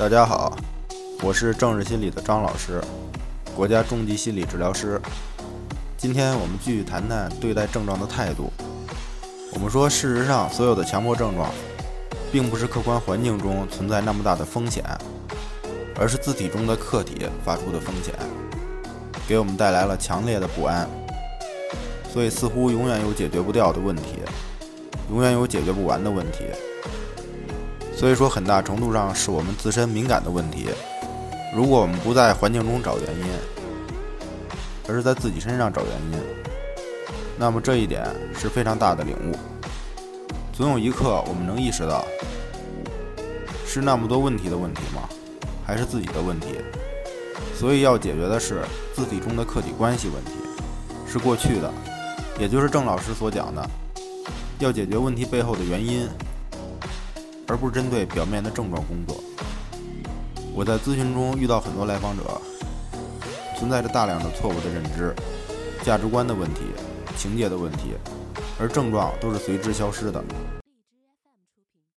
大家好，我是政治心理的张老师，国家中级心理治疗师。今天我们继续谈谈对待症状的态度。我们说，事实上，所有的强迫症状，并不是客观环境中存在那么大的风险，而是自体中的客体发出的风险，给我们带来了强烈的不安。所以，似乎永远有解决不掉的问题，永远有解决不完的问题。所以说，很大程度上是我们自身敏感的问题。如果我们不在环境中找原因，而是在自己身上找原因，那么这一点是非常大的领悟。总有一刻，我们能意识到，是那么多问题的问题吗？还是自己的问题？所以要解决的是自体中的客体关系问题，是过去的，也就是郑老师所讲的，要解决问题背后的原因。而不是针对表面的症状工作。我在咨询中遇到很多来访者，存在着大量的错误的认知、价值观的问题、情节的问题，而症状都是随之消失的。